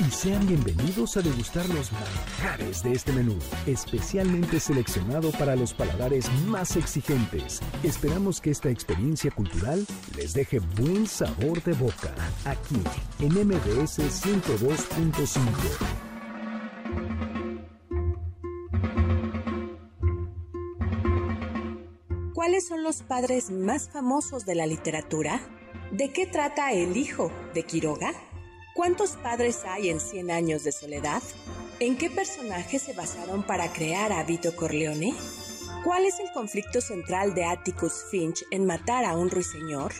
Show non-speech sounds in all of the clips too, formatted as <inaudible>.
Y sean bienvenidos a degustar los manjares de este menú, especialmente seleccionado para los paladares más exigentes. Esperamos que esta experiencia cultural les deje buen sabor de boca aquí en MBS 102.5. ¿Cuáles son los padres más famosos de la literatura? ¿De qué trata El hijo de Quiroga? ¿Cuántos padres hay en 100 años de soledad? ¿En qué personajes se basaron para crear a Vito Corleone? ¿Cuál es el conflicto central de Atticus Finch en matar a un ruiseñor?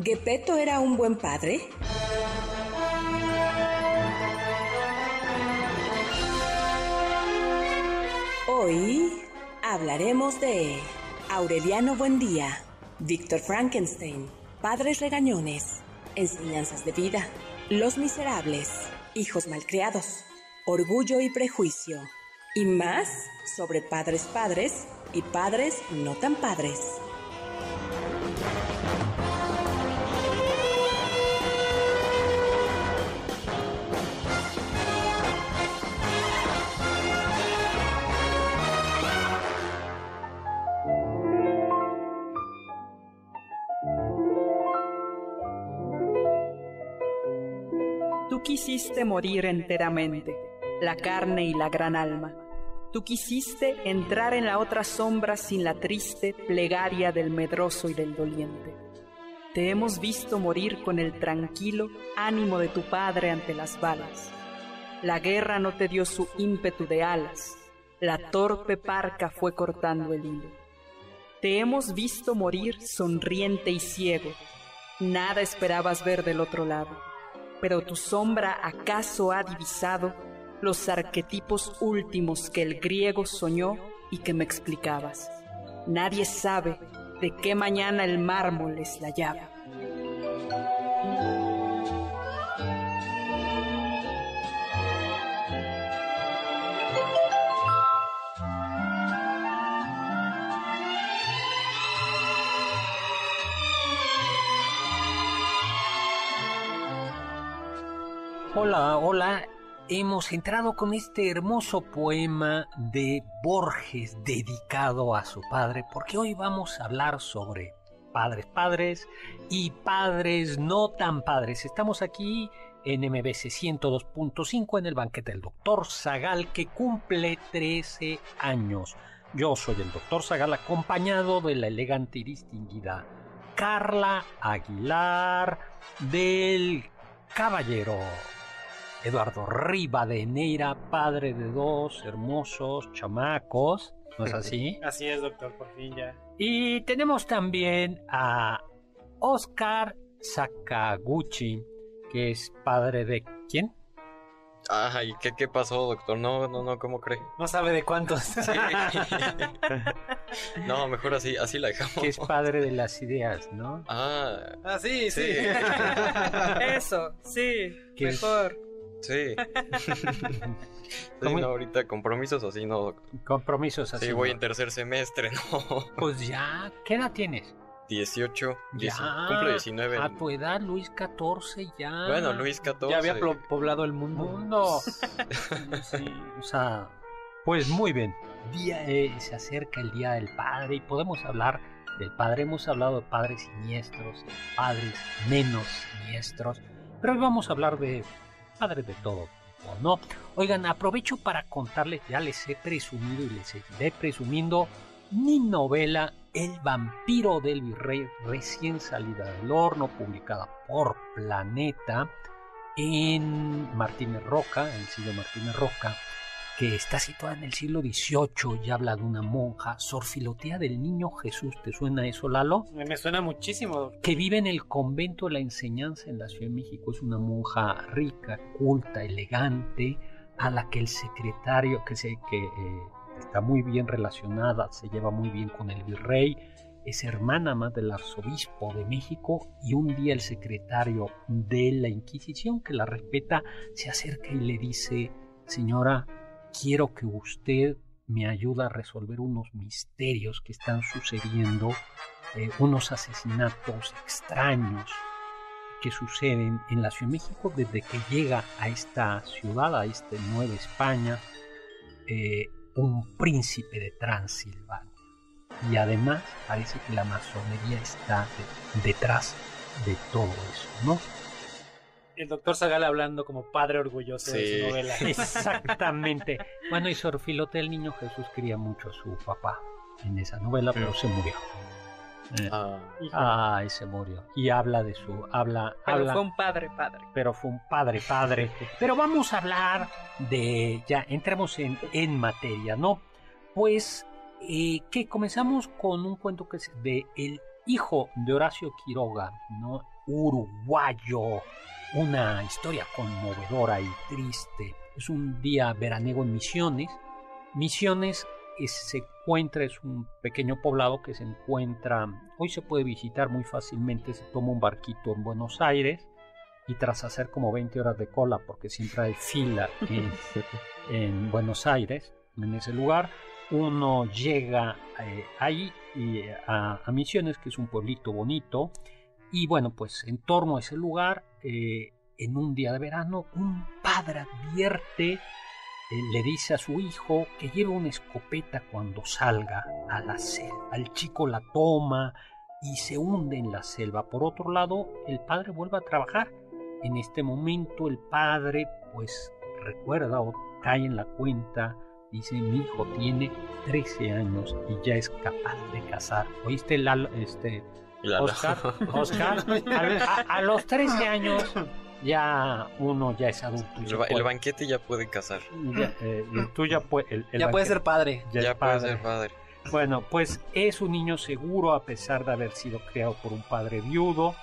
¿Gepetto era un buen padre? Hoy hablaremos de Aureliano Buendía, Víctor Frankenstein, Padres Regañones, Enseñanzas de Vida, los Miserables, Hijos Malcriados, Orgullo y Prejuicio, y más sobre padres padres y padres no tan padres. Quisiste morir enteramente, la carne y la gran alma. Tú quisiste entrar en la otra sombra sin la triste plegaria del medroso y del doliente. Te hemos visto morir con el tranquilo ánimo de tu padre ante las balas. La guerra no te dio su ímpetu de alas, la torpe parca fue cortando el hilo. Te hemos visto morir sonriente y ciego, nada esperabas ver del otro lado pero tu sombra acaso ha divisado los arquetipos últimos que el griego soñó y que me explicabas. Nadie sabe de qué mañana el mármol es la. Hola, hola. Hemos entrado con este hermoso poema de Borges dedicado a su padre, porque hoy vamos a hablar sobre padres padres y padres no tan padres. Estamos aquí en MBC 102.5 en el banquete del doctor Zagal que cumple 13 años. Yo soy el doctor Zagal acompañado de la elegante y distinguida Carla Aguilar del Caballero. Eduardo Rivadeneira, padre de dos hermosos chamacos. ¿No es así? <laughs> Así es, doctor, por fin ya. Y tenemos también a Oscar Sakaguchi, que es padre de ¿quién? Ay, ¿qué, ¿qué pasó, doctor? No, no, no, ¿cómo cree? No sabe de cuántos. <laughs> no, mejor así, así la dejamos. Que es padre de las ideas, ¿no? Ah, ah sí, sí. <laughs> Eso, sí, mejor. Sí. <laughs> sí no, ahorita compromisos así no. Compromisos así. Sí, voy en tercer semestre, <laughs> ¿no? Pues ya, ¿qué edad tienes? 18, ya, cumple 19. A tu edad, Luis 14 ya. Bueno, Luis 14. Ya había poblado el mundo. mundo. <laughs> sí, o sea, pues muy bien. Día, eh, se acerca el Día del Padre y podemos hablar del Padre. Hemos hablado de padres siniestros, padres menos siniestros, pero hoy vamos a hablar de padre de todo ¿no? Oigan, aprovecho para contarles, ya les he presumido y les seguiré presumiendo mi novela El vampiro del virrey recién salida del horno, publicada por Planeta en Martínez Roca, el siglo Martínez Roca, que está situada en el siglo XVIII y habla de una monja, sorfilotea del niño Jesús. ¿Te suena eso, Lalo? Me suena muchísimo. Que vive en el convento de la enseñanza en la Ciudad de México. Es una monja rica, culta, elegante, a la que el secretario, que, sé que eh, está muy bien relacionada, se lleva muy bien con el virrey, es hermana más del arzobispo de México y un día el secretario de la Inquisición, que la respeta, se acerca y le dice, señora, quiero que usted me ayude a resolver unos misterios que están sucediendo, eh, unos asesinatos extraños que suceden en la Ciudad de México desde que llega a esta ciudad, a esta Nueva España, eh, un príncipe de Transilvania. Y además parece que la masonería está detrás de todo eso, ¿no? El doctor Zagal hablando como padre orgulloso de su novela. <laughs> Exactamente. bueno, y Sorfilote, el niño Jesús, quería mucho a su papá en esa novela, pero se murió. Eh, ah, se murió. Y habla de su. Habla, pero fue un padre, padre. Pero fue un padre, padre. pero vamos a hablar de. Ya, entremos en, en materia, ¿no? Pues eh, que comenzamos con un cuento que es de El hijo de Horacio Quiroga, ¿no? Uruguayo una historia conmovedora y triste. Es un día veraniego en Misiones. Misiones se encuentra, es un pequeño poblado que se encuentra, hoy se puede visitar muy fácilmente, se toma un barquito en Buenos Aires y tras hacer como 20 horas de cola, porque siempre hay fila <laughs> en, Buenos Aires, en ese lugar, uno llega eh, ahí y, a, a Misiones, que es un pueblito bonito, y bueno, pues en torno a ese lugar, eh, en un día de verano, un padre advierte, eh, le dice a su hijo que lleve una escopeta cuando salga a la selva. El chico la toma y se hunde en la selva. Por otro lado, el padre vuelve a trabajar. En este momento el padre pues recuerda o cae en la cuenta, dice mi hijo tiene 13 años y ya es capaz de casar. ¿Oíste este, Oscar, <laughs> Oscar a, los 13 años ya uno ya es adulto. El, banquete ya puede casar. Ya, eh, tú ya, puede, ya puede ser padre. Ya, puede ser padre. Bueno, pues es un niño seguro a pesar de haber sido criado por un padre viudo.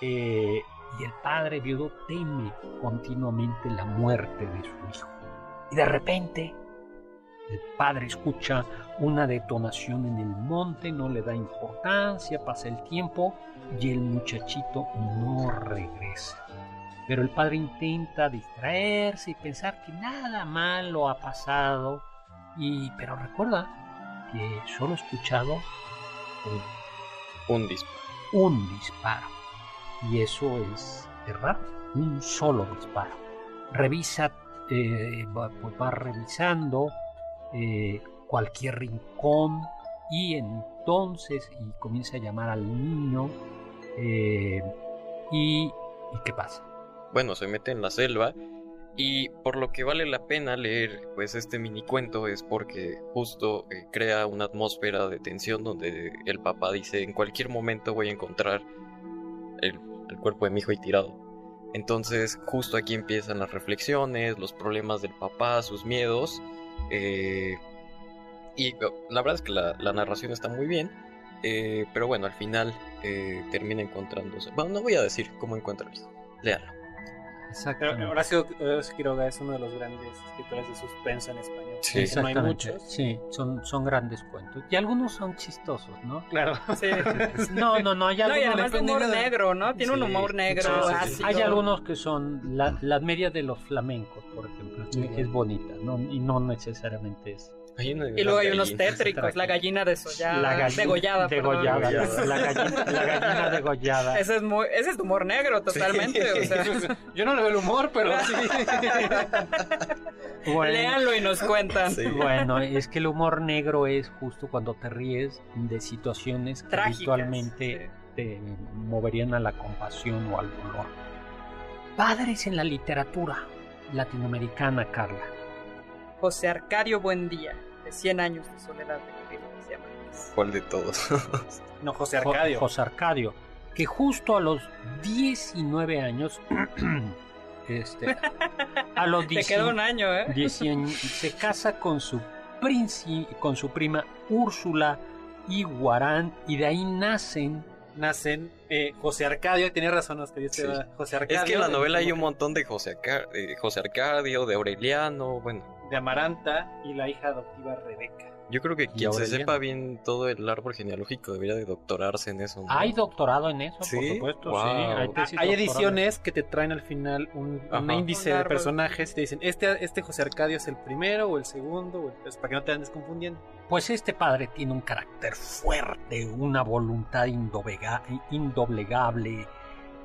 Eh, y el padre viudo teme continuamente la muerte de su hijo. Y de repente el padre escucha una detonación en el monte, no le da importancia, pasa el tiempo y el muchachito no regresa. Pero el padre intenta distraerse y pensar que nada malo ha pasado, y, pero recuerda que solo ha escuchado un, un disparo. Un disparo. Y eso es errado, un solo disparo. Revisa, eh, va, pues va revisando eh, cualquier rincón y entonces y comienza a llamar al niño eh, y, qué pasa bueno se mete en la selva y por lo que vale la pena leer pues este mini cuento es porque justo eh, crea una atmósfera de tensión donde el papá dice en cualquier momento voy a encontrar el, el cuerpo de mi hijo ahí tirado entonces justo aquí empiezan las reflexiones los problemas del papá sus miedos eh, y la verdad es que la, narración está muy bien, eh, pero bueno, al final eh, termina encontrándose. Bueno, no voy a decir cómo encontrarlo, léalo. Exacto. Horacio Quiroga es uno de los grandes escritores de suspenso en español. Sí, no hay muchos. Sí, son, son grandes cuentos. Y algunos son chistosos, ¿no? Claro. <laughs> Sí. <laughs> no, no, no. Hay no, y además humor negro, ¿no? Tiene un humor negro. Hay algunos que son la, la media de los flamencos, por ejemplo. Es bonita, ¿no? Y no necesariamente es y luego hay unos tétricos, la gallina desollada, la gallina, degollada. Degollada, la, gallina, la gallina <laughs> degollada. Ese es, muy, ese es humor negro totalmente. O sea. <laughs> Yo no le veo el humor, pero sí. <laughs> Bueno, Léanlo y nos cuentan. Bueno, es que el humor negro es justo cuando te ríes de situaciones que habitualmente te moverían a la compasión o al dolor. Padres en la literatura latinoamericana, Carla. José Arcadio Buendía de 100 años de soledad de Cervantes. ¿Cuál de todos? <laughs> no, José Arcadio. José Arcadio, que justo a los 19 años, <clears throat> este, a los <laughs> Te quedó un año, ¿eh? 19, <laughs> se casa con su, princi, con su prima Úrsula y Guarán, y de ahí nacen nacen eh, José Arcadio, tenía razón que dice sí. José Arcadio. Es que en la novela hay un montón de José, Arcadio, José Arcadio, de Aureliano, bueno. De Amaranta y la hija adoptiva Rebeca. Yo creo que quien se sepa bien todo el árbol genealógico debería de doctorarse en eso. ¿no? Hay doctorado en eso, ¿Sí? por supuesto. Wow. Sí, hay, Ah, hay ediciones que te traen al final un, un índice un de personajes y te dicen, este, este José Arcadio es el primero o el segundo, o el, pues, para que no te andes confundiendo. Pues este padre tiene un carácter fuerte, una voluntad indoblegable,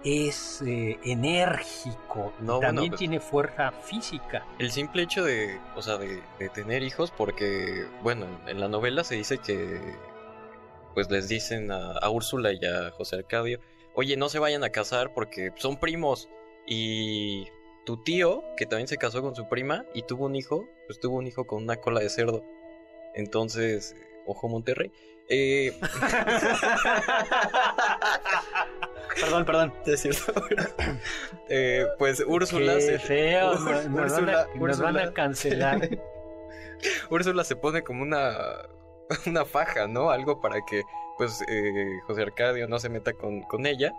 es eh, enérgico, no, también bueno, pues, tiene fuerza física. El simple hecho de, o sea, de, de, tener hijos, porque, bueno, en la novela se dice que, pues les dicen a, a Úrsula y a José Arcadio, oye, no se vayan a casar porque son primos y tu tío, que también se casó con su prima y tuvo un hijo, pues tuvo un hijo con una cola de cerdo. Entonces, ojo Monterrey. Eh... <laughs> <laughs> perdón, perdón. Es cierto. <laughs> eh, pues Úrsula Qué se. feo, nos, nos, van a, nos van a cancelar. <laughs> Úrsula se pone como una. Una faja, ¿no? Algo para que, pues, eh, José Arcadio no se meta con, con ella.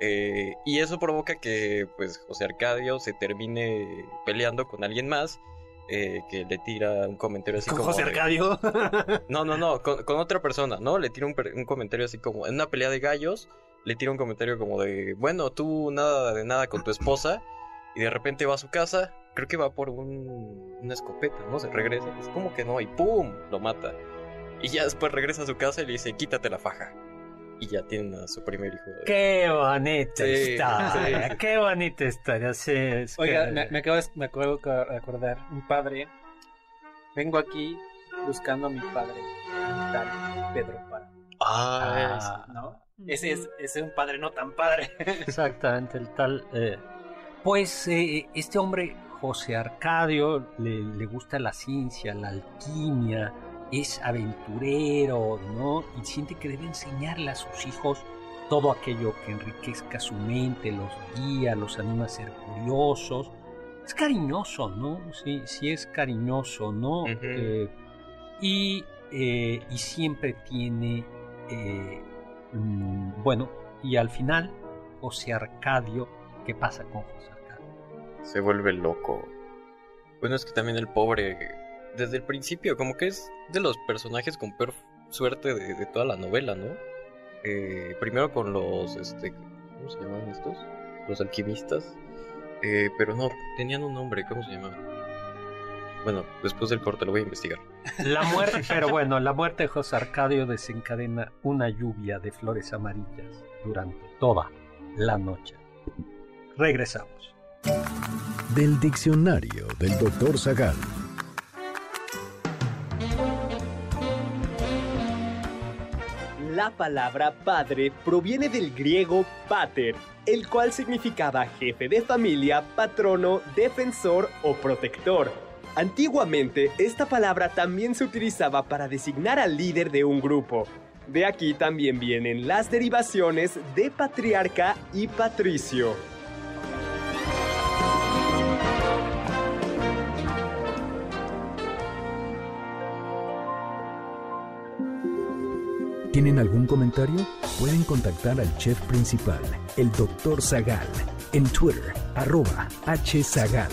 Eh, y eso provoca que, pues, José Arcadio se termine peleando con alguien más. Eh, que le tira un comentario así ¿Con como. José Arcadio? No, no, no, con, con otra persona, ¿no? Le tira un, un comentario así como. En una pelea de gallos, le tira un comentario como de. Bueno, tú nada de nada con tu esposa. Y de repente va a su casa. Creo que va por un, una escopeta, ¿no? Se regresa. Es como que no, y ¡pum! Lo mata. Y ya después regresa a su casa y le dice: Quítate la faja. Y ya tienen a su primer hijo. Qué bonita Sí, historia, sí. qué bonita historia. Sí, es Oiga, que- me, me acabo de, me acabo de acordar, un padre, vengo aquí buscando a mi padre, tal Pedro Para, Ah, Ah, ¿no? Ese es, ese es un padre no tan padre. <laughs> Exactamente, el tal. eh, pues eh, este hombre, José Arcadio, le, le gusta la ciencia, la alquimia, es aventurero, ¿no? Y siente que debe enseñarle a sus hijos todo aquello que enriquezca su mente, los guía, los anima a ser curiosos. Es cariñoso, ¿no? Sí, sí es cariñoso, ¿no? Eh, y, eh, y siempre tiene, bueno, y al final, José Arcadio, ¿qué pasa con José Arcadio? se vuelve loco. Bueno, es que también el pobre, desde el principio, como que es de los personajes con peor suerte de, de toda la novela, ¿no? Eh, primero con los, este, ¿cómo se llamaban estos? Los alquimistas. Eh, pero no, tenían un nombre, ¿cómo se llamaban? Bueno, después del corte lo voy a investigar. La muerte, pero bueno, la muerte de José Arcadio desencadena una lluvia de flores amarillas durante toda la noche. Regresamos. Del diccionario del doctor Zagal. La palabra padre proviene del griego pater, el cual significaba jefe de familia, patrono, defensor o protector. Antiguamente, esta palabra también se utilizaba para designar al líder de un grupo. De aquí también vienen las derivaciones de patriarca y patricio. ¿Tienen algún comentario? Pueden contactar al chef principal, el Dr. Zagal, en Twitter, arroba hzagal.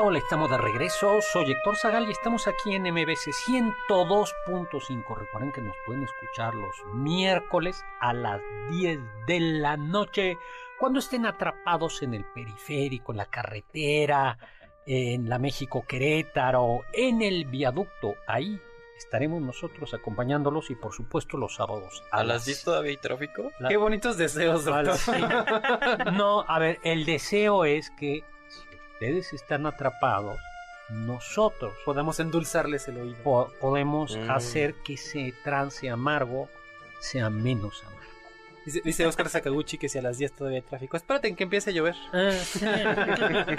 Hola, hola, estamos de regreso. Soy Héctor Zagal y estamos aquí en MBC 102.5. Recuerden que nos pueden escuchar los miércoles a las 10 de la noche cuando estén atrapados en el periférico, en la carretera, en la México Querétaro, en el viaducto. Ahí estaremos nosotros acompañándolos y por supuesto los sábados. ¿A, las 10 todavía hay tráfico? Qué bonitos deseos, doctor. no, a ver, el deseo es que ustedes están atrapados, nosotros podemos endulzarles el oído. podemos mm. hacer que ese trance amargo sea menos amargo. Dice, Oscar Sakaguchi que si a las 10 todavía hay tráfico. Espérate en que empiece a llover. Ah, <laughs>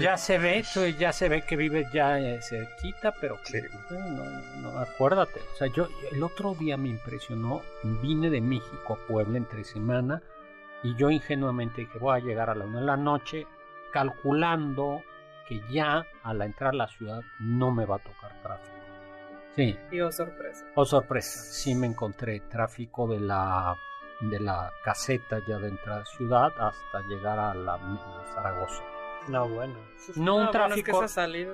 ya se ve, ya se ve que vives ya eh, cerquita, pero no, no, acuérdate. O sea, yo el otro día me impresionó. Vine de México a Puebla entre semana y yo ingenuamente dije voy a llegar a la una de la noche calculando que ya a la entrada a la ciudad no me va a tocar tráfico. Sí. Y oh sorpresa. Oh sorpresa. Sí me encontré tráfico de la de la caseta ya de entrada a ciudad hasta llegar a la Zaragoza. No, bueno. No, un tráfico.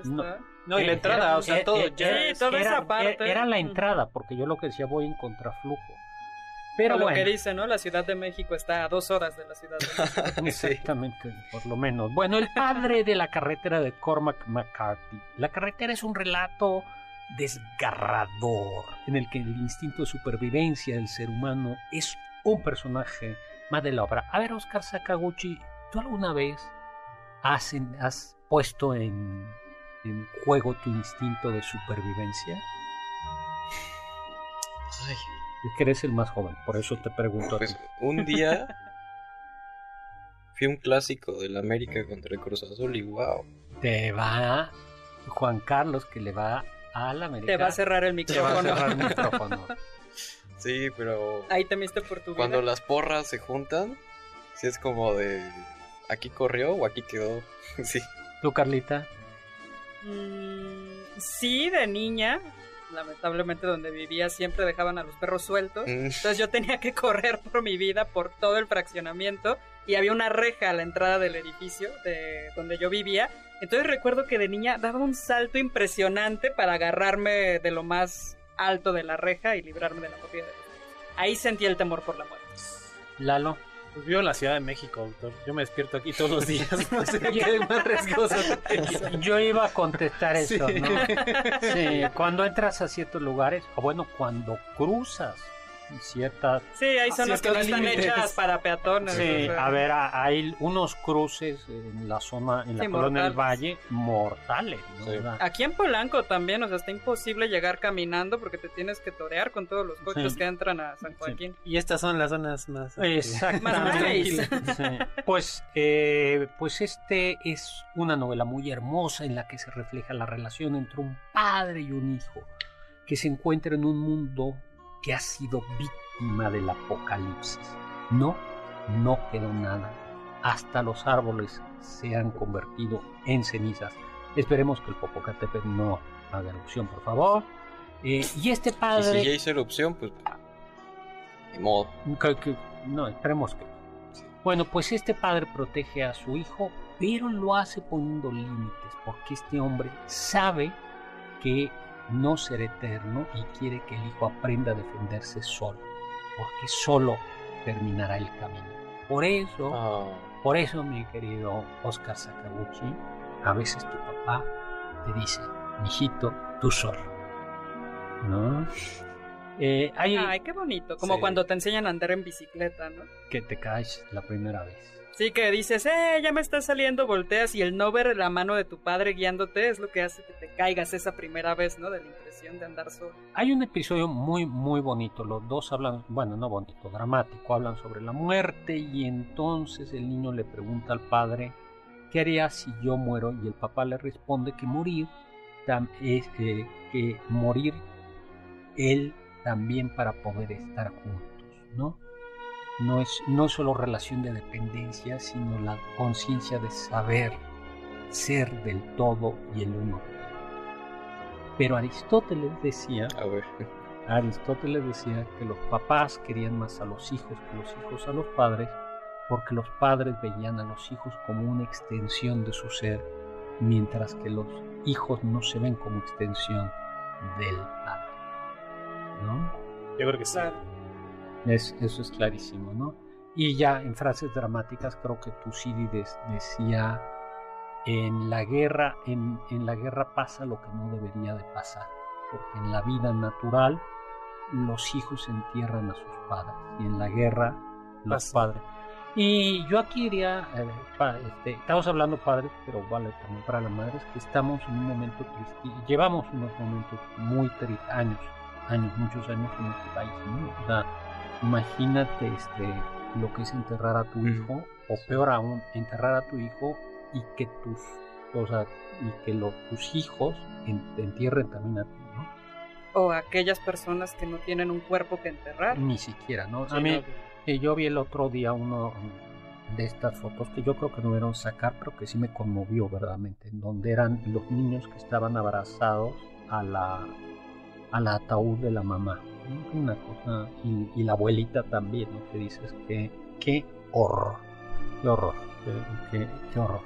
no, no, y la entrada, o sea, todo. ya, toda era, esa parte. Era la entrada, porque yo lo que decía voy en contraflujo. Pero lo que dice, ¿no? La Ciudad de México está a dos horas de la Ciudad de México. <laughs> Exactamente, por lo menos. Bueno, el padre de la carretera de Cormac McCarthy. La carretera es un relato desgarrador en el que el instinto de supervivencia del ser humano es un personaje más de la obra. A ver, Oscar Sakaguchi, ¿tú alguna vez has, has puesto en, en juego tu instinto de supervivencia? Ay, es que eres el más joven, por eso te pregunto. Pues un día <laughs> fui un clásico del América contra el Cruz Azul y wow. Te va Juan Carlos que le va al América. Te va a cerrar el micrófono. Te va a cerrar el <laughs> micrófono. sí, pero. Ahí temiste por tu vida. Cuando las porras se juntan, sí es como de. ¿Aquí corrió o aquí quedó? <laughs> sí. ¿Tú, Carlita? Mm, sí, de niña lamentablemente donde vivía siempre dejaban a los perros sueltos. Mm. Entonces yo tenía que <laughs> correr por mi vida por todo el fraccionamiento y había una reja a la entrada del edificio de donde yo vivía. Entonces recuerdo que de niña daba un salto impresionante para agarrarme de lo más alto de la reja y librarme de la de Ahí sentí el temor por la muerte. Lalo. Pues vivo en la Ciudad de México, doctor. Yo me despierto aquí todos los días. <laughs> No sé qué más riesgoso. <laughs> Yo iba a contestar eso, ¿no? <laughs> Sí, cuando entras a ciertos lugares, o bueno, cuando cruzas ciertas... Sí, hay zonas que no están hechas para peatones. Sí, a ver, hay unos cruces en la zona, en la colonia del Valle, mortales. Aquí en Polanco también, o sea, está imposible llegar caminando porque te tienes que torear con todos los coches que entran a San Joaquín. Y estas son las zonas más... Este, más Pues, eh, pues este es una novela muy hermosa en la que se refleja la relación entre un padre y un hijo que se encuentra en un mundo que ha sido víctima del apocalipsis. No, no quedó nada. Hasta los árboles se han convertido en cenizas. Esperemos que el Popocatépetl no haga erupción, por favor. Eh, y este padre. ¿Y si ya hizo erupción, pues. De modo. no, esperemos que. Bueno, pues este padre protege a su hijo, pero lo hace poniendo límites, porque este hombre sabe que no ser eterno y quiere que el hijo aprenda a defenderse solo, porque solo terminará el camino. Por eso, ah. por eso, mi querido Oscar Sakaguchi, a veces tu papá te dice, hijito, tú solo. ¿No? Eh, Ay, qué bonito. Como cuando te enseñan a andar en bicicleta, ¿no? Que te caes la primera vez. Sí, que dices, eh, ya me está saliendo, volteas y el no ver la mano de tu padre guiándote es lo que hace que te caigas esa primera vez, ¿no? De la impresión de andar solo. Hay un episodio muy, muy bonito. Los dos hablan, bueno, no bonito, dramático, hablan sobre la muerte y entonces el niño le pregunta al padre, ¿qué haría si yo muero? Y el papá le responde que morir es eh, que morir él también para poder estar juntos, ¿no? No es no solo relación de dependencia, sino la conciencia de saber ser del todo y el uno. Pero Aristóteles decía, Aristóteles decía que los papás querían más a los hijos que los hijos a los padres, porque los padres veían a los hijos como una extensión de su ser mientras que los hijos no se ven como extensión del padre. ¿No? Yo creo que sí. Es, eso es clarísimo, ¿no? Y ya en frases dramáticas creo que Tucídides decía en la guerra, en, en, la guerra pasa lo que no debería de pasar, porque en la vida natural los hijos entierran a sus padres y en la guerra los padres. Y yo aquí diría, eh, este, estamos hablando padres, pero vale también para las madres, que estamos en un momento triste, llevamos unos momentos muy tristes, años, años, muchos años en este país, O sea, imagínate este, lo que es enterrar a tu mm. hijo, o peor aún, enterrar a tu hijo y que tus, o sea, y que tus hijos te entierren también a ti, ¿no? O aquellas personas que no tienen un cuerpo que enterrar. Ni siquiera, ¿no? a mí, yo vi el otro día uno de estas fotos que yo creo que no debieron sacar, pero que sí me conmovió verdaderamente, en donde eran los niños que estaban abrazados a la, al ataúd de la mamá. Una cosa, y, la abuelita también, ¿no? Que dices que qué horror, qué horror, qué, qué, horror.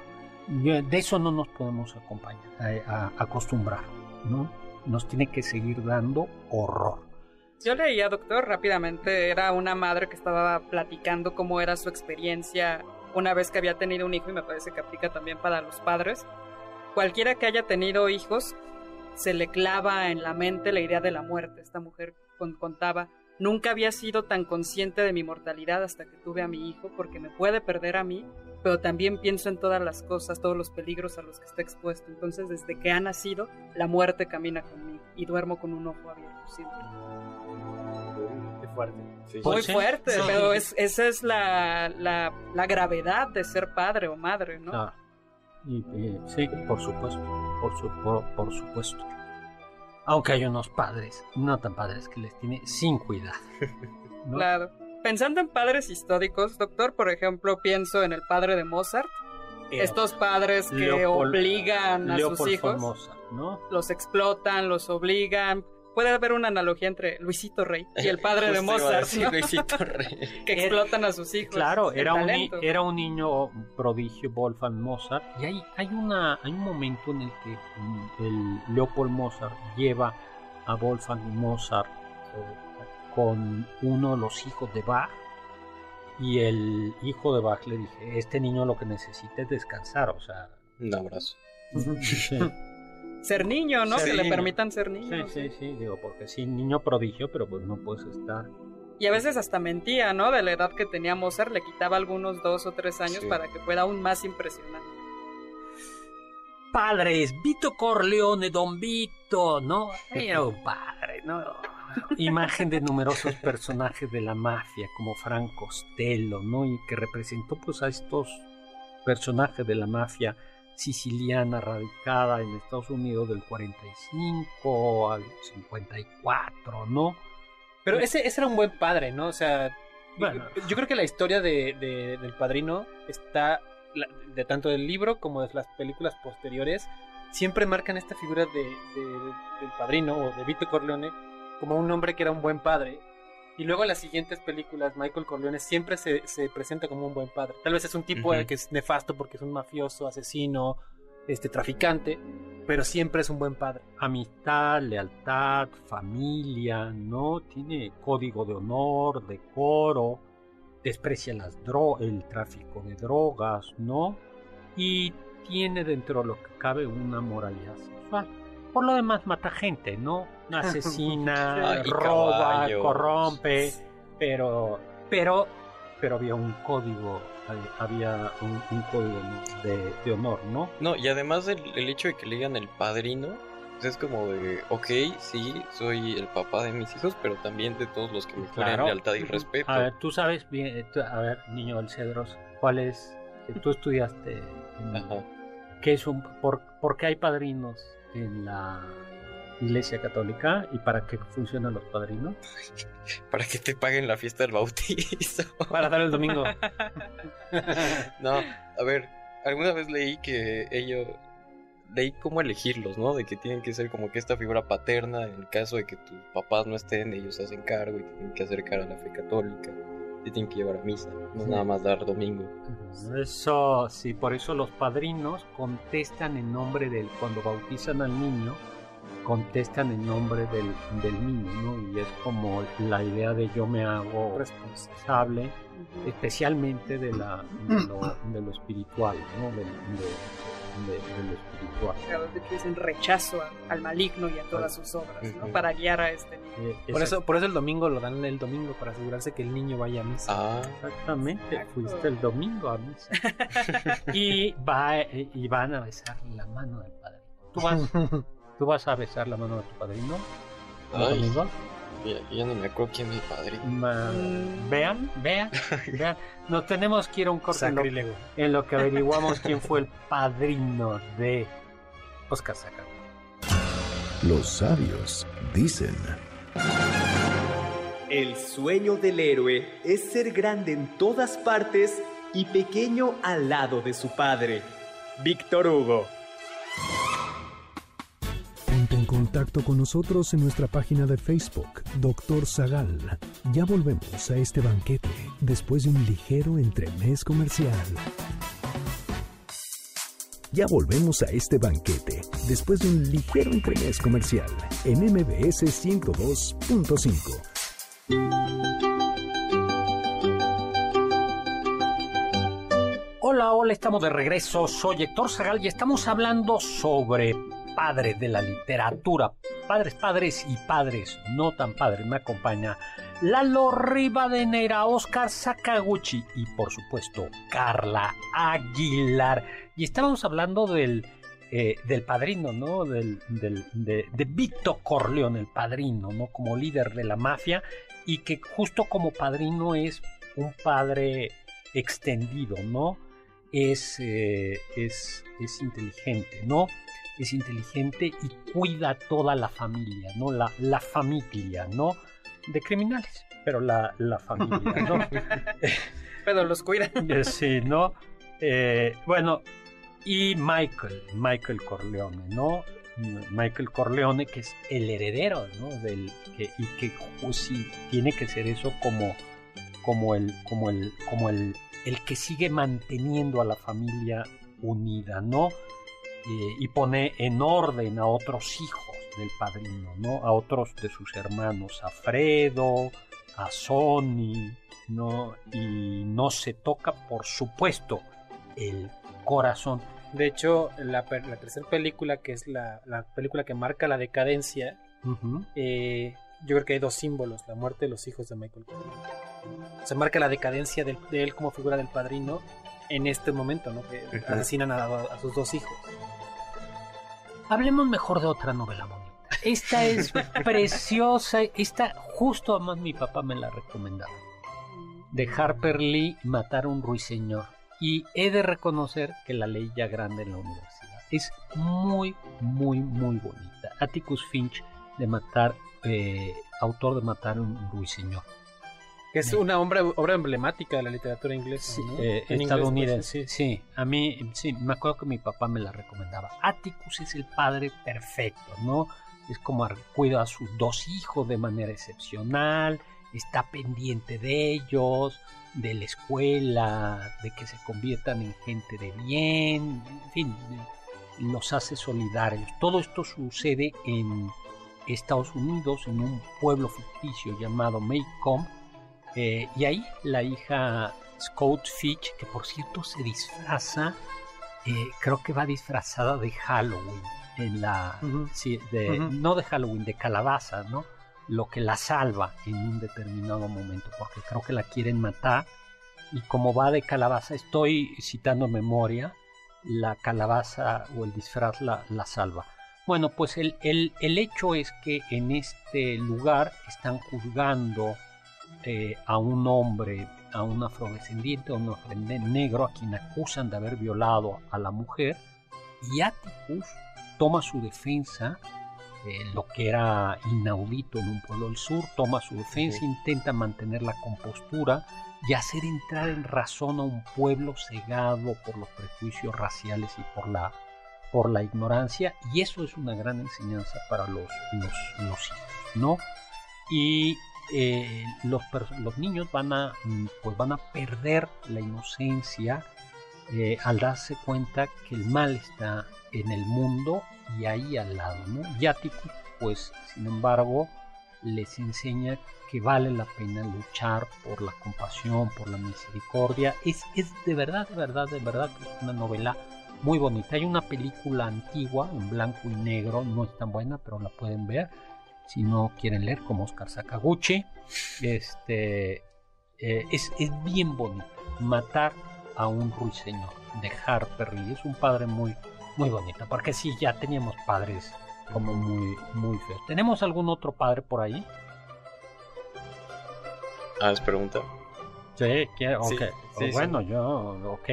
De eso no nos podemos acompañar, a acostumbrar, ¿no? Nos tiene que seguir dando horror. Yo leía, doctor, rápidamente. Era una madre que estaba platicando cómo era su experiencia una vez que había tenido un hijo y me parece que aplica también para los padres. Cualquiera que haya tenido hijos, se le clava en la mente la idea de la muerte. Esta mujer contaba, nunca había sido tan consciente de mi mortalidad hasta que tuve a mi hijo porque me puede perder a mí, pero también pienso en todas las cosas, todos los peligros a los que está expuesto. Entonces, desde que ha nacido, la muerte camina conmigo y duermo con un ojo abierto siempre fuerte. Muy pues fuerte, pero es, esa es la, la, gravedad de ser padre o madre, ¿no? Y, sí, por supuesto, por, su, por, supuesto. Aunque hay unos padres, no tan padres, que les tiene sin cuidado. <laughs> Claro. Pensando en padres históricos, doctor, por ejemplo, pienso en el padre de Mozart. Estos padres que obligan a sus hijos, Mozart, ¿no? los explotan, los obligan, puede haber una analogía entre Luisito Rey y el padre de <laughs> Mozart. <laughs> que explotan a sus hijos. Claro, era un, era un niño prodigio, Wolfgang Mozart. Y hay, hay, una, hay un momento en el que mm, el Leopold Mozart lleva a Wolfgang Mozart eh, con uno de los hijos de Bach. Y el hijo de Bach le dice, este niño lo que necesita es descansar, o sea... Un abrazo <laughs> ser niño, ¿no? que le permitan ser niño. Sí, sí, sí, digo, porque sí, niño prodigio, pero pues no puedes estar. Y a veces hasta mentía, ¿no? De la edad que tenía Mozart, le quitaba algunos dos o tres años para que fuera aún más impresionante. Padres, Vito Corleone, Don Vito, ¿no? Era un padre, ¿no? Imagen de numerosos personajes de la mafia, como Frank Costello, ¿no? Y que representó pues a estos personajes de la mafia siciliana radicada en Estados Unidos del 45 al 54, ¿no? Pero ese, ese era un buen padre, ¿no? O sea, yo creo que la historia de, del padrino está, de tanto del libro como de las películas posteriores, siempre marcan esta figura de, del padrino o de Vito Corleone como un hombre que era un buen padre y luego en las siguientes películas, Michael Corleone siempre se, presenta como un buen padre. Tal vez es un tipo que es nefasto porque es un mafioso, asesino, este traficante, pero siempre es un buen padre. Amistad, lealtad, familia, ¿no? Tiene código de honor, decoro, desprecia las el tráfico de drogas, ¿no? Y tiene dentro de lo que cabe una moralidad sexual. Por lo demás mata gente, ¿no? <laughs> Asesina, roba, corrompe, pero, pero, pero había un código, había un, código de, honor, ¿no? No, y además el, hecho de que le digan el padrino, pues es como de, ok, sí, soy el papá de mis hijos, pero también de todos los que me claro. lealtad y respeto. A ver, tú sabes bien, eh, a ver, niño del Cedros, ¿cuál es? Tú estudiaste, Ajá. ¿qué es un, por, por qué hay padrinos? En la Iglesia Católica y para qué funcionan los padrinos? Para que te paguen la fiesta del bautizo. <laughs> Para dar el domingo. <laughs> no, a ver, alguna vez leí que ellos leí cómo elegirlos, ¿no? De que tienen que ser como que esta figura paterna en el caso de que tus papás no estén, ellos se hacen cargo y tienen que acercar a la fe católica. Te tienen que llevar a misa, no nada más dar domingo. Eso, sí, por eso los padrinos contestan en nombre del, cuando bautizan al niño, contestan en nombre del, del niño, ¿no? Y es como la idea de yo me hago responsable, especialmente de, la, de, lo, de lo espiritual, ¿no? De, de, lo espiritual. Claro, de que es un rechazo al maligno y a todas sus obras, ¿no? Para guiar a este niño. Eh, por eso, por eso el domingo lo dan el domingo, para asegurarse que el niño vaya a misa. Ah, exactamente, fuiste el domingo a misa. <laughs> y, va, eh, y van a besar la mano del padre. ¿Tú vas, <laughs> ¿tú vas a besar la mano de tu padrino? Ay, ya, ya, no me acuerdo quién es mi padrino. Mm. vean, vean, <laughs> vean. Nos tenemos que ir a un corte en lo, en lo, que averiguamos quién fue el padrino de Oscar Saca. Los sabios dicen. El sueño del héroe es ser grande en todas partes y pequeño al lado de su padre. Víctor Hugo. Contacto con nosotros en nuestra página de Facebook, Doctor Zagal. Ya volvemos a este banquete después de un ligero entremés comercial. Ya volvemos a este banquete después de un ligero entremés comercial en MBS 102.5. Hola, hola, estamos de regreso. Soy Héctor Zagal y estamos hablando sobre padres de la literatura. Padres, padres y padres no tan padres. Me acompaña Lalo Rivadeneira, Oscar Sakaguchi y por supuesto Carla Aguilar. Y estábamos hablando del, eh, del padrino, ¿no? Del, del, de, de Vito Corleone, el padrino, ¿no? Como líder de la mafia y que justo como padrino es un padre extendido, ¿no? Es, eh, es, es inteligente, ¿no? Es inteligente y cuida toda la familia, ¿no? La, la familia, ¿no? De criminales, pero la, la familia, ¿no? <laughs> pero los cuida. sí, ¿no? Eh, bueno, y Michael, Michael Corleone, ¿no? Michael Corleone, que es el heredero, ¿no? Del, que, y que sí, tiene que ser eso como, como, el, como, el, como el, el que sigue manteniendo a la familia unida, ¿no? Eh, y pone en orden a otros hijos del padrino, ¿no? A otros de sus hermanos, a Fredo, a Sonny, ¿no? Y no se toca, por supuesto, el corazón. De hecho, la, la tercera película, que es la, la, película que marca la decadencia, eh, yo creo que hay dos símbolos, la muerte de los hijos de Michael Se marca la decadencia de, de, él como figura del padrino en este momento, ¿no? Que asesinan a, a, sus dos hijos. Hablemos mejor de otra novela bonita. Esta es <laughs> preciosa, esta justo además mi papá me la recomendaba. De Harper Lee, Matar a un ruiseñor y he de reconocer que la leí ya grande en la universidad. Es muy, muy, muy bonita. Atticus Finch, de matar, eh, autor de Matar a un ruiseñor. Que es una obra, obra emblemática de la literatura inglesa. Sí, eh, estadounidense, sí. sí. A mí, sí, me acuerdo que mi papá me la recomendaba. Atticus es el padre perfecto, ¿no? Es como cuida a sus dos hijos de manera excepcional, está pendiente de ellos, de la escuela, de que se conviertan en gente de bien, en fin, los hace solidarios. Todo esto sucede en Estados Unidos, en un pueblo ficticio llamado Maycomb, eh, y ahí la hija Scout Fitch, que por cierto se disfraza, eh, creo que va disfrazada de Halloween, en la, sí, de, no de Halloween, de calabaza, ¿no? lo que la salva en un determinado momento, porque creo que la quieren matar. Y como va de calabaza, estoy citando memoria, la calabaza o el disfraz la, la salva. Bueno, pues el, el, el, hecho es que en este lugar están juzgando eh, a un hombre, a un afrodescendiente, a un hombre negro, a quien acusan de haber violado a la mujer, y Atticus toma su defensa eh, lo que era inaudito en un pueblo del sur, toma su defensa, intenta mantener la compostura y hacer entrar en razón a un pueblo cegado por los prejuicios raciales y por la, por la ignorancia, y eso es una gran enseñanza para los, los, hijos, ¿no? Y eh, los, los, niños van a, mm, pues van a perder la inocencia eh, al darse cuenta que el mal está en el mundo y ahí al lado, ¿no? Pues, sin embargo, les enseña que vale la pena luchar por la compasión, por la misericordia. Es, es de verdad, de verdad, de verdad que es una novela muy bonita. Hay una película antigua en blanco y negro, no es tan buena, pero la pueden ver si no quieren leer, como Oscar Sakaguchi. Este, eh, es, es, bien bonito. Matar a un ruiseñor de Harper Lee. Es un padre muy, muy bonito, porque sí, ya teníamos padres como muy, muy feos. ¿Tenemos algún otro padre por ahí? Ah, es pregunta. Sí, ok. Sí, bueno, yo, ok.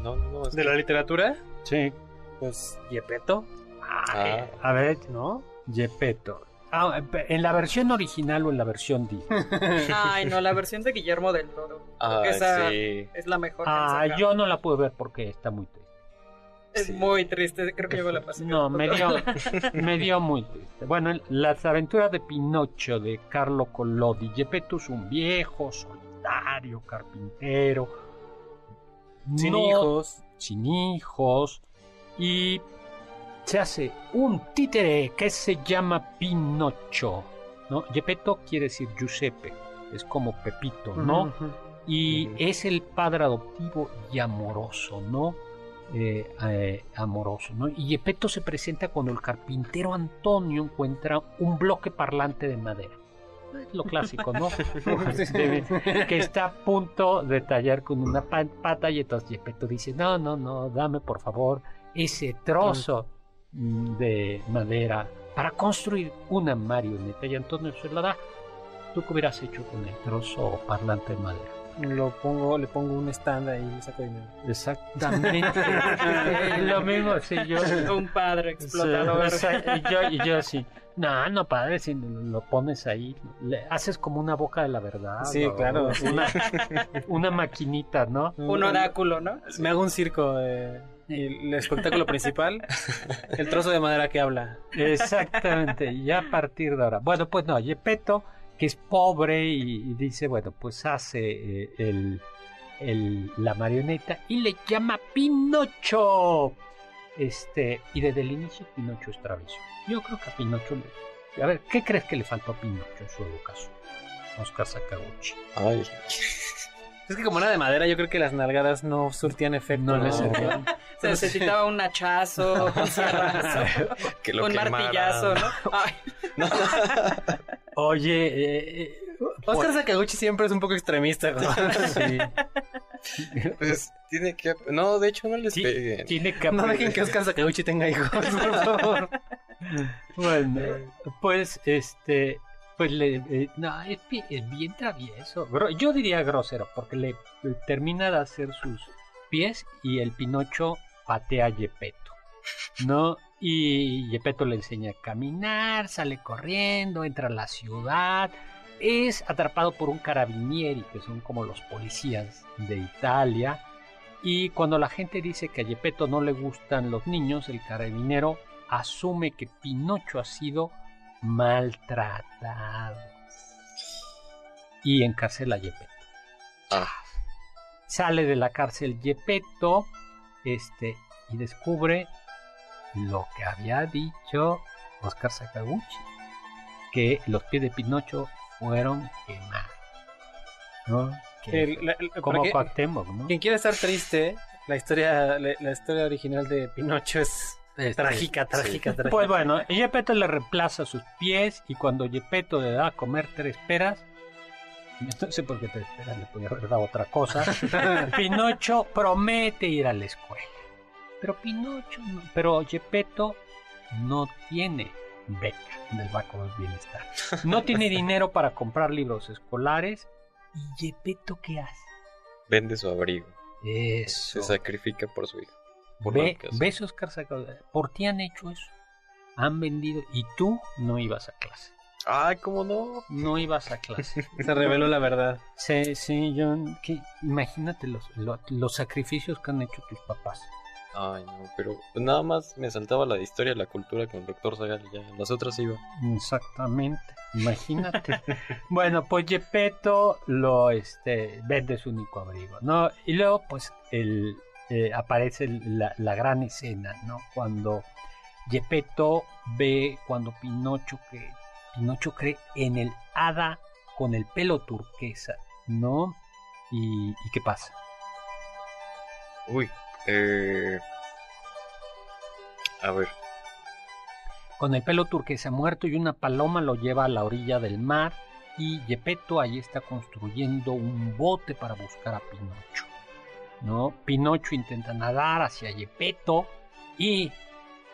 No, no, ¿De la literatura? Sí. Pues, Yepeto. Ah. A ver, ¿no? Yepeto. Ah, ¿En la versión original o en la versión D? <laughs> Ay, no, la versión de Guillermo del Toro. Ah, esa sí. es la mejor. Ah, yo no la puedo ver porque está muy triste. Es muy triste, creo que yo la pasé. No, me dio, <laughs> me dio muy triste. Bueno, las aventuras de Pinocho de Carlo Collodi. Gepetto es un viejo, solitario, carpintero. Sin hijos. Sin hijos. Y se hace un títere que se llama Pinocho. ¿no? Gepetto quiere decir Giuseppe, es como Pepito, ¿no? Y es el padre adoptivo y amoroso, ¿no? Eh, eh, amoroso, ¿no? Y Gepetto se presenta cuando el carpintero Antonio encuentra un bloque parlante de madera. Es lo clásico, ¿no? <laughs> <laughs> que está a punto de tallar con una pata y entonces Gepetto dice, no, no, no, dame por favor ese trozo de madera para construir una marioneta y Antonio se la da. ¿Tú qué hubieras hecho con el trozo parlante de madera? Lo pongo, le pongo un stand ahí y le saco dinero. Exactamente. <laughs> lo mismo, sí, yo. Un padre explotador. y, yo, y yo sí. No, no, padre, si lo pones ahí, le haces como una boca de la verdad. Sí, claro. Una, <laughs> una maquinita, ¿no? Un oráculo, ¿no? Me hago un circo de el espectáculo principal, el trozo de madera que habla. Exactamente, y a partir de ahora. Bueno, pues no, Yepeto, que es pobre y, dice, bueno, pues hace eh, el, el, la marioneta y le llama Pinocho. Este, y desde el inicio Pinocho es travieso. Yo creo que a Pinocho A ver, ¿qué crees que le faltó a Pinocho en su educación? Oscar Sakaguchi. Ay. Es que como era de madera, yo creo que las nalgadas no surtían efecto. No, le servían. <laughs> Se necesitaba un hachazo, <laughs> un <laughs> un martillazo, ¿no? Ay. Oye, eh, eh Oscar Sakaguchi siempre es un poco extremista. ¿no? sí. Pues tiene que. No, de hecho no les peguen. Tiene que. No dejen que Oscar Sakaguchi tenga hijos, por favor. Bueno, pues este. Pues le, eh, no, es, bien travieso. Yo diría grosero, porque le termina de hacer sus pies y el Pinocho patea a Yepeto. ¿No? Y Yepeto le enseña a caminar, sale corriendo, entra a la ciudad. Es atrapado por un carabinieri, que son como los policías de Italia. Y cuando la gente dice que a Yepeto no le gustan los niños, el carabinero asume que Pinocho ha sido maltratados. Y encarcela a Yepeto. Ah. Sale de la cárcel Yepeto este, y descubre lo que había dicho Oscar Sakaguchi, que los pies de Pinocho fueron quemados. ¿no? como ¿no? Quien quiere estar triste, la historia, la historia original de Pinocho es este, trágica, trágica, trágica. Pues bueno, Gepetto le reemplaza sus pies y cuando Gepetto le da a comer tres peras, no sé por qué tres peras, le podía haber dado otra cosa, <laughs> Pinocho promete ir a la escuela. Pero Pinocho, pero Gepetto no tiene beca del Banco del Bienestar. No tiene dinero para comprar libros escolares. ¿Y Gepetto qué hace? Vende su abrigo. Eso. Se sacrifica por su hijo. Ve, besos, Por ti han hecho eso. Han vendido y tú no ibas a clase. Ay, ¿cómo no? No ibas a clase. <laughs> Se reveló la verdad. Sí, sí, yo, que, imagínate los, los, sacrificios que han hecho tus papás. Ay, no, pero nada más me saltaba la historia de la cultura con el doctor Zagal y ya las otras iba. Exactamente, imagínate. <laughs> bueno, pues Gepetto lo este, vende su único abrigo, ¿no? Y luego, pues, el, eh, aparece la, la, gran escena, ¿no? Cuando Gepetto ve, cuando Pinocho, que Pinocho cree en el hada con el pelo turquesa, ¿no? ¿Y, y qué pasa? Uy, eh... A ver. Con el pelo turquesa muerto y una paloma lo lleva a la orilla del mar y Gepetto ahí está construyendo un bote para buscar a Pinocho. ¿No? Pinocho intenta nadar hacia Gepetto y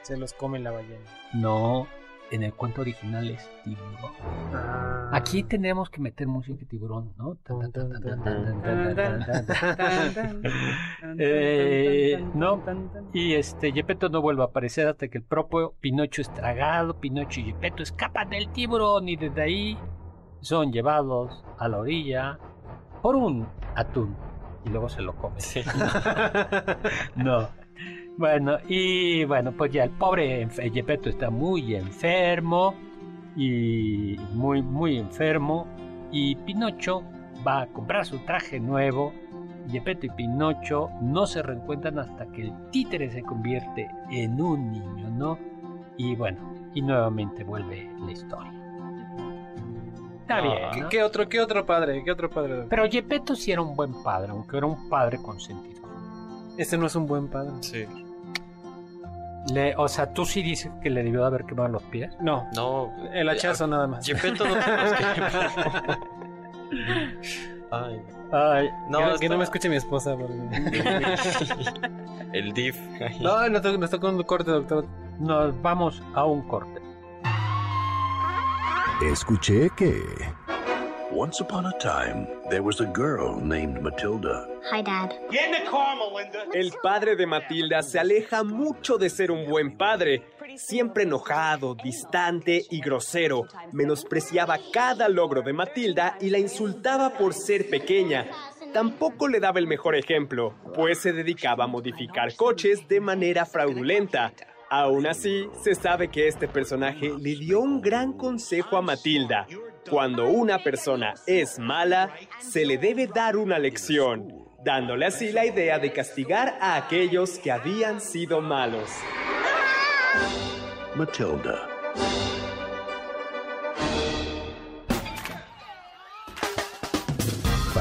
se los come la ballena. No, en el cuento original es tiburón. Ah. Aquí tendremos que meter música de tiburón, ¿no? no, y este Gepetto no vuelve a aparecer hasta que el propio Pinocho es tragado, Pinocho y Gepetto escapan del tiburón y desde ahí son llevados a la orilla por un atún y luego se lo comen. <laughs> no. Bueno, y bueno, pues ya el pobre Gepetto está muy enfermo y muy, muy enfermo. Y Pinocho va a comprar su traje nuevo. Gepetto y Pinocho no se reencuentran hasta que el títere se convierte en un niño, ¿no? Y bueno, y nuevamente vuelve la historia. Está bien. ¿Qué, otro, ¿Qué otro padre? ¿Qué otro padre? Pero Gepetto sí era un buen padre, aunque era un padre consentido. Ese no es un buen padre. Sí. Le, o sea, ¿tú sí dices que le debió de haber quemado los pies? No. No. El hachazo nada más. Gepetto no <laughs> Ay. Ay. No, que, no me escuche mi esposa. El DIF. no, nos nos tocó un corte, doctor. Nos vamos a un corte. Escuché que... Once upon a time, there was a girl named Matilda. Hi, Dad. El padre de Matilda se aleja mucho de ser un buen padre. Siempre enojado, distante y grosero. Menospreciaba cada logro de Matilda y la insultaba por ser pequeña. Tampoco le daba el mejor ejemplo, pues se dedicaba a modificar coches de manera fraudulenta. Aún así, se sabe que este personaje le dio un gran consejo a Matilda. Cuando una persona es mala, se le debe dar una lección, dándole así la idea de castigar a aquellos que habían sido malos. Matilda.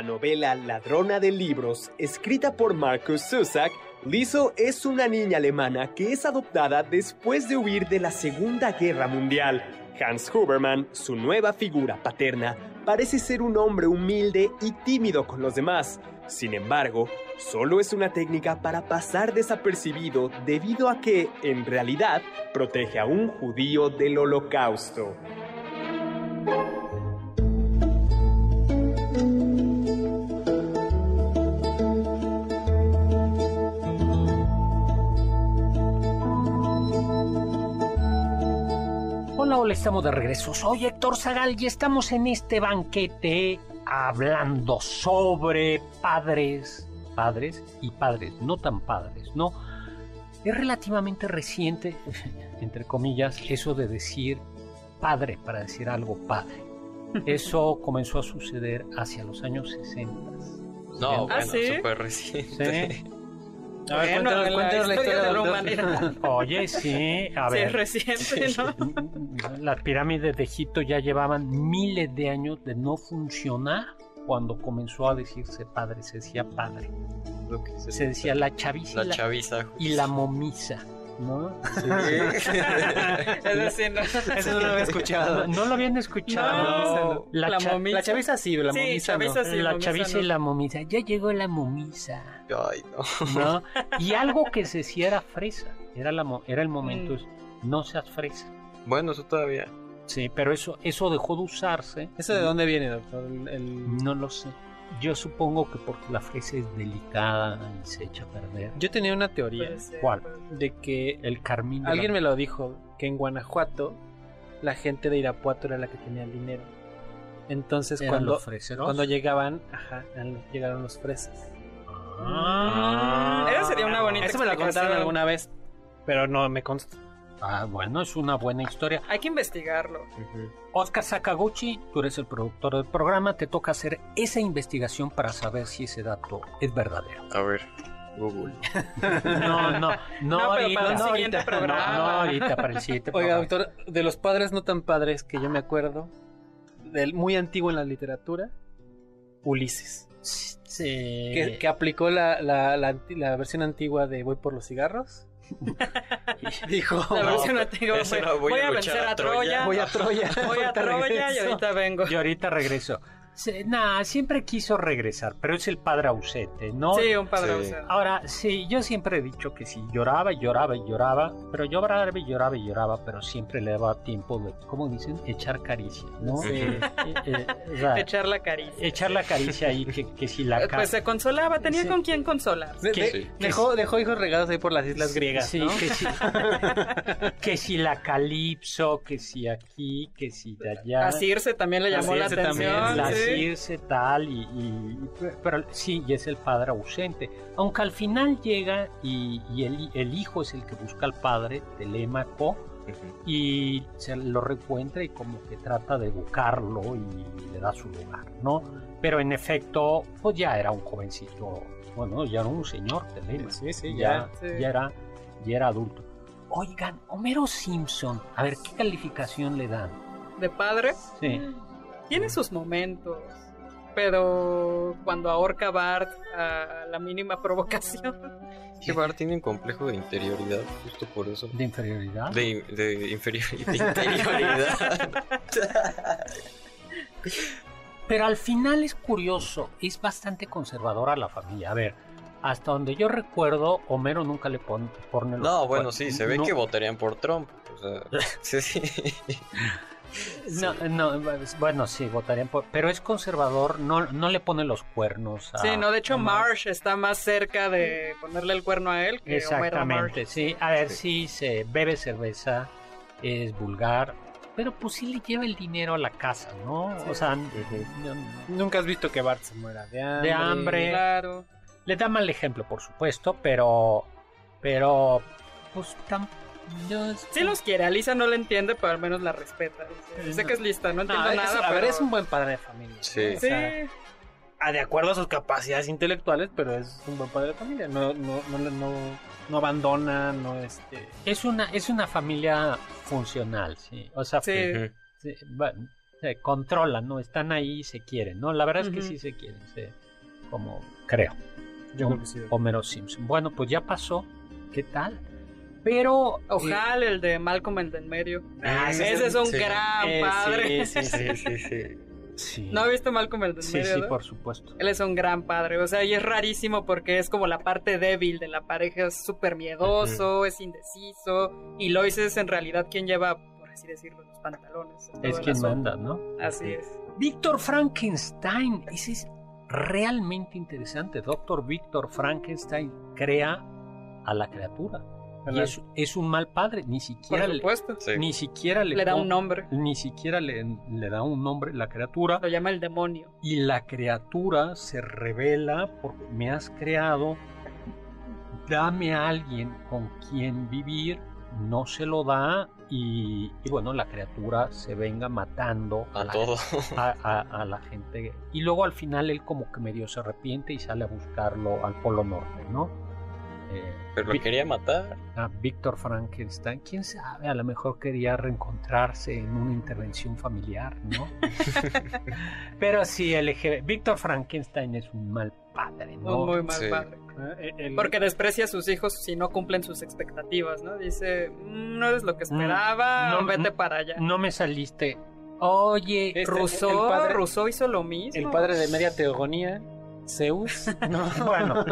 la novela Ladrona de Libros, escrita por Marcus Zusak, Liso es una niña alemana que es adoptada después de huir de la Segunda Guerra Mundial Hans Huberman, su nueva figura paterna, parece ser un hombre humilde y tímido con los demás. Sin embargo, solo es una técnica para pasar desapercibido debido a que, en realidad, protege a un judío del holocausto. Hola, estamos de regreso. Soy Héctor Zagal y estamos en este banquete hablando sobre padres, padres y padres no tan padres, ¿no? Es relativamente reciente, <laughs> entre comillas, eso de decir padre para decir algo padre. <laughs> Eso comenzó a suceder hacia los años 60. No, bueno, súper reciente. La historia, de la humanidad. <laughs> Oye, sí, a ver. Sí, es reciente, ¿no? Las pirámides de Egipto ya llevaban miles de años de no funcionar cuando comenzó a decirse padre, se decía padre. se, decía la chaviza, la, chaviza y la momisa. ¿No? <laughs> Eso sí, no, eso no lo había escuchado. No, lo habían escuchado. La, la, cha la, chaviza sí, la sí, momisa chaviza no. sí, la momisa chaviza no. y la momisa. Ya llegó la momisa. Ay, no. ¿no? Y algo que se decía era fresa. Era, la, mo- era el momento, Mm. no seas fresa. Bueno, eso todavía. Sí, pero eso, eso dejó de usarse. ¿Eso de dónde viene, doctor? El, el- No lo sé. Yo supongo que porque la fresa es delicada y se echa a perder. Yo tenía una teoría ser, ¿Cuál? de que El carmín. alguien la- me lo dijo, que en Guanajuato la gente de Irapuato era la que tenía el dinero. Entonces ¿Eran cuando, los freseros? cuando llegaban, ajá, llegaron los fresas. Ah. Esa sería una bonita Eso me lo contaron alguna vez, pero no me consta. Ah, bueno, es una buena historia. Hay que investigarlo. Oscar Sakaguchi, tú eres el productor del programa, te toca hacer esa investigación para saber si ese dato es verdadero. A ver, Google. <laughs> No, no, no, No, ahorita, para el no, siguiente ahorita, programa. no, no, ahorita para el <laughs> siguiente Oiga, doctor, de los padres no tan padres que yo me acuerdo, del muy antiguo en la literatura, Ulises, Sí. que, que aplicó la, la, la la versión antigua de Voy por los cigarros. <laughs> Dijo, La versión antigua voy voy, a vencer a a Troya, voy a Troya. voy a <laughs> Troya y regreso". ahorita vengo. Y ahorita regreso. Nah, siempre quiso regresar, pero es el padre ausente, ¿no? Sí, un padre Sí. ausente. Ahora, sí, yo siempre he dicho que sí, lloraba y lloraba y lloraba, pero lloraba y lloraba y lloraba, pero siempre le daba tiempo de, ¿cómo dicen? Echar caricia, ¿no? Sí. Eh, eh, o sea, Echar la caricia. echar la caricia ahí, que, que si la Pues se consolaba, tenía Sí. con quién consolar. De- que- de- sí. dejó, dejó hijos regados ahí por las islas griegas, Sí, ¿no? que si, <laughs> que si la calipso, que si aquí, que si de allá. A Circe también le llamó la atención. también, la sí. Circe tal y, y- pero sí y es el padre ausente aunque al final llega y, y el, el hijo es el que busca al padre Telémaco y se lo reencuentra y como que trata de educarlo y le da su lugar no pero en efecto pues ya era un jovencito bueno ya era un señor Telémaco Sí, sí, ya, ya. Sí. ya era ya era adulto oigan Homero Simpson a ver qué calificación le dan De padre. sí Tiene sus momentos. Pero cuando ahorca a Bart a la mínima provocación. Que Bart tiene un complejo de interioridad, justo por eso. de inferioridad De, de, de interioridad. <laughs> Pero al final es curioso, es bastante conservadora la familia. A ver, hasta donde yo recuerdo, Homero nunca le pone, pone los No, bueno, sí, se ve No, que votarían por Trump. O sea, <laughs> sí, sí. <laughs> No, no, bueno, sí, votarían por... Pero es conservador, no, no le pone los cuernos a... Sí, no, de hecho Marsh está más cerca de ponerle el cuerno a él que Homero Exactamente, Marsh. sí. A ver, sí, se bebe cerveza, es vulgar, pero pues sí le lleva el dinero a la casa, ¿no? O sea, Nunca has visto que Bart se muera de hambre. De hambre. Claro. le da mal ejemplo, por supuesto, pero... Pero... Pues tan... no es- Sí los quiere, a Lisa no le entiende, pero al menos la respeta. Dice, sé que es lista, no entiendo No, es- nada. a ver, pero- es un buen padre de familia. Sí. O Sí, sea, ah, de acuerdo a sus capacidades intelectuales, pero es un buen padre de familia. No, no, no, no, no abandona, no este. Es una, es una familia funcional, sí. O sea, Sí. Sí, va- se controlan, ¿no? Están ahí y se quieren, ¿no? La verdad es que sí se quieren, sí. Como creo. Yo Hom- creo que sí. Homero Simpson. Bueno, pues ya pasó. ¿Qué tal? Pero. Ojal, el de Malcolm el de en medio. Ah, ese, ese es un sí. gran Eh, padre. sí, sí, sí. <laughs> Sí, sí. ¿No ha visto Malcolm el de en Sí, medio? sí, no? por supuesto. Él es un gran padre, o sea, y es rarísimo porque es como la parte débil de la pareja, es súper miedoso, es indeciso, y Lois es en realidad quien lleva, por así decirlo, los pantalones. Es quien manda, ¿no? Así es. Víctor Frankenstein. Ese es realmente interesante. Doctor Víctor Frankenstein crea a la criatura. Es, es un mal padre. Ni Por siquiera le. Sí. ni siquiera le, Le da un nombre, Ni siquiera le, le da un nombre la criatura. lo llama el demonio. Y la criatura se revela porque me has creado. Dame a alguien con quien vivir. No se lo da. Y, y bueno, la criatura se venga matando A la- todo. a, a- a la gente. Y luego al final él como que medio se arrepiente y sale a buscarlo al Polo Norte, ¿no? Eh, Pero lo Vi- quería matar. a Víctor Frankenstein, quién sabe, a lo mejor quería reencontrarse en una intervención familiar, ¿no? <laughs> Pero sí, el eje- Víctor Frankenstein es un mal padre, ¿no? Un muy mal Sí. padre. Eh, Porque desprecia a sus hijos si no cumplen sus expectativas, ¿no? Dice, mm, no eres lo que mm, esperaba, no, vete para allá. No me saliste. Oye, este, Rousseau, hizo lo mismo. El padre de media teogonía. Zeus. No. <laughs> bueno,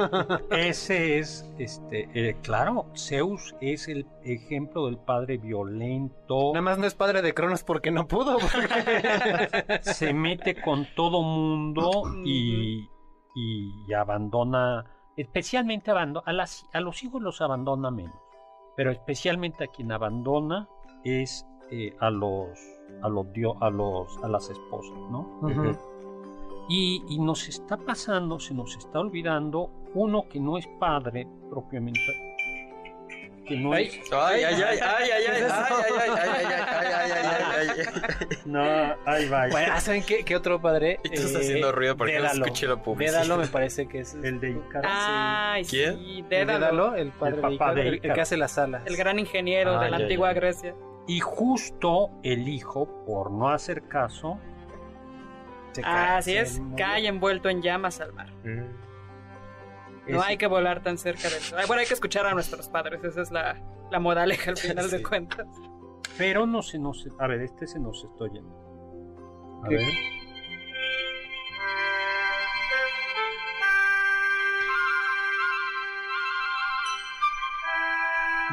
ese es, este, eh, claro, Zeus es el ejemplo del padre violento. Nada más no es padre de Cronos porque no pudo. Se mete con todo mundo y, y abandona, especialmente abandona, a, las, a los hijos los abandona menos, pero especialmente a quien abandona es eh, a los a los a los a las esposas, ¿no? Y, nos está pasando, se nos está olvidando uno que no es padre propiamente. Que no es. Ay, ay, ay, ay, ay, ay, ay, ay, ay, ay, ay, No, ahí va. Bueno, ¿saben qué, qué otro padre? Estás haciendo ruido porque no escuché la publicidad. Dédalo me parece que es el de Icaro. Ay, ¿Quién? Sí, Dédalo, el padre de Icaro, el que hace las alas. El gran ingeniero de la antigua Grecia. Y justo el hijo, por no hacer caso, Así es, cae envuelto en llamas al mar. Mm. No hay que volar tan cerca del sol. Bueno, hay que escuchar a nuestros padres, esa es la, la moraleja al <laughs> final de cuentas. Pero no se nos... A ver, este se nos está yendo. A ver.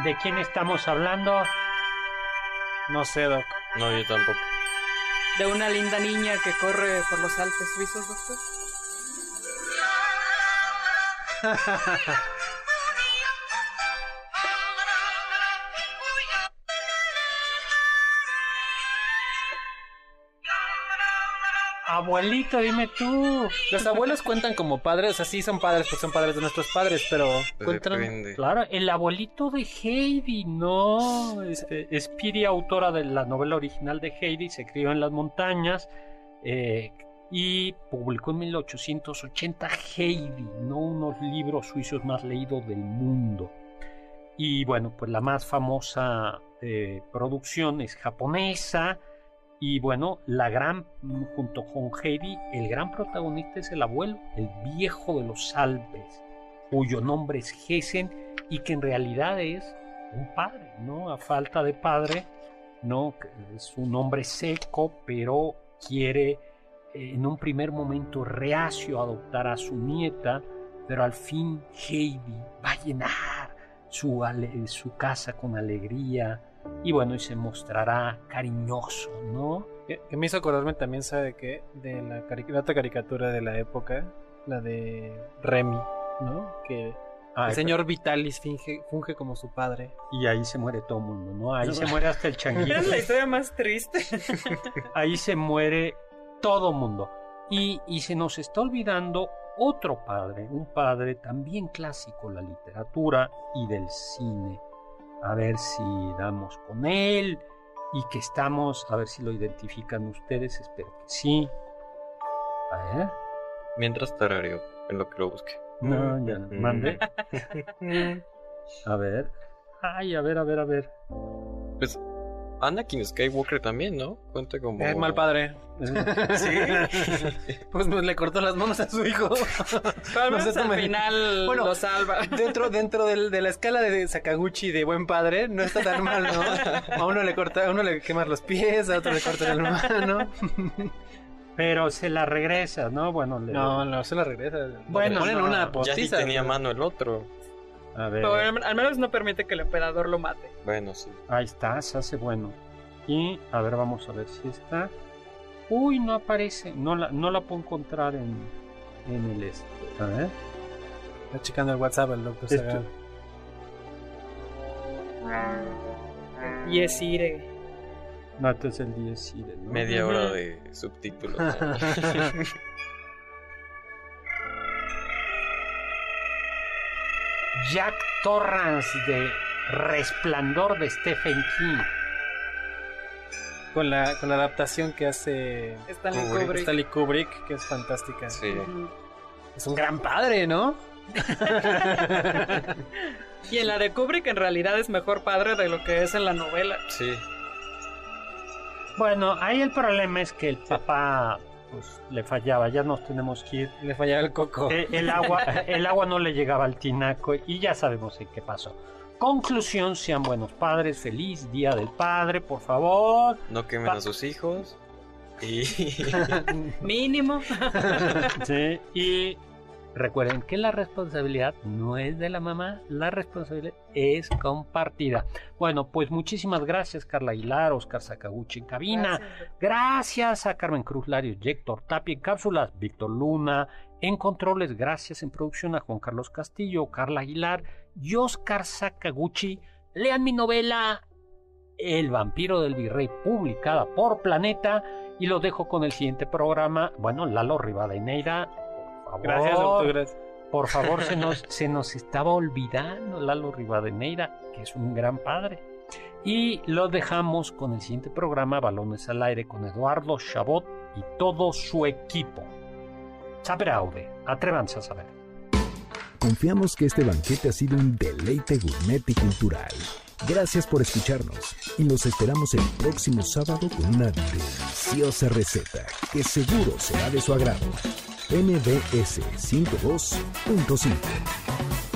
¿De quién estamos hablando? No sé, Doc. No, yo tampoco. ¿De una linda niña que corre por los Alpes suizos, doctor? <laughs> Abuelito, dime tú. Los abuelos cuentan como padres, o sea, sí son padres, pues son padres de nuestros padres, pero pues cuentan. Claro, el abuelito de Heidi, no. Speedy, autora de la novela original de Heidi, se crió en las montañas eh, y publicó en 1880 Heidi, no unos libros suizos más leídos del mundo. Y bueno, pues la más famosa eh, producción es japonesa y bueno, la gran, junto con Heidi, el gran protagonista es el abuelo, el viejo de los Alpes, cuyo nombre es Gessen y que en realidad es un padre, ¿no? A falta de padre, ¿no? Es un hombre seco, pero quiere eh, en un primer momento reacio adoptar a su nieta, pero al fin Heidi va a llenar su, su casa con alegría, y bueno, y se mostrará cariñoso, ¿no? Que, me hizo acordarme también, ¿sabe qué? De la, otra caricatura de la época, la de Remy, ¿no? Que el señor Vitalis finge, funge como su padre. Y ahí se muere todo el mundo, ¿no? Ahí se muere hasta el changuito. Es la historia más triste. <laughs> ahí se muere todo el mundo. Y, y se nos está olvidando otro padre, un padre también clásico de la literatura y del cine, a ver si damos con él y que estamos, a ver si lo identifican ustedes, espero que sí. A ver. Mientras tarario, en lo que lo busque. No, ya, mande. <laughs> a ver. Ay, a ver, a ver, a ver. Pues Anakin Skywalker también, ¿no? Cuenta como. Es mal padre. <laughs> sí. <laughs> pues, le cortó las manos a su hijo. Al final bueno, lo salva. Dentro, dentro de la escala de Sakaguchi de buen padre, no está tan mal, ¿no? A uno le corta, a uno le quemas los pies, a otro le corta la mano. <laughs> Pero se la regresa, ¿no? Bueno, no, no se la regresa. Bueno, ponen una postiza. Ya tenía mano el otro. A ver. al menos no permite que el emperador lo mate. Bueno, sí. Ahí está, se hace bueno. Y a ver, vamos a ver si está. Uy, no aparece. No la, no la puedo encontrar en, en el este. A ver. Está checando el WhatsApp el doctor Sagal. Yes, Ire. No, este es el 10 Ire. Media hora de subtítulos. <laughs> <laughs> Jack Torrance de Resplandor de Stephen King. Con la, con la adaptación que hace Stanley Kubrick. que es fantástica. Sí. Es un gran padre, ¿no? <laughs> y en la de Kubrick en realidad es mejor padre de lo que es en la novela. Sí. Bueno, ahí el problema es que el papá pues le fallaba, ya nos tenemos que ir. Le fallaba el coco. Eh, el, agua, el agua no le llegaba al tinaco y ya sabemos en qué pasó. Conclusión, sean buenos padres, feliz Día del Padre, por favor. No quemen a sus hijos. Y... <laughs> Mínimo. sí, y Recuerden que la responsabilidad no es de la mamá, la responsabilidad es compartida. Bueno, pues muchísimas gracias Carla Aguilar, Oscar Sakaguchi en cabina. Gracias, a Carmen Cruz Lario, Héctor Tapia en cápsulas, Víctor Luna en controles. Gracias en producción a Juan Carlos Castillo, Carla Aguilar y Oscar Sakaguchi. Lean mi novela El vampiro del virrey publicada por Planeta y lo dejo con el siguiente programa. Bueno, Lalo Rivadeneira Gracias, doctor. Por favor, se nos, <laughs> se nos estaba olvidando Lalo Rivadeneira, que es un gran padre. Y lo dejamos con el siguiente programa, Balones al Aire, con Eduardo Chabot y todo su equipo. Saber Aude, atrévanse a saber. Confiamos que este banquete ha sido un deleite gourmet y cultural. Gracias por escucharnos y nos esperamos el próximo sábado con una deliciosa receta que seguro será de su agrado. MBS 52.5.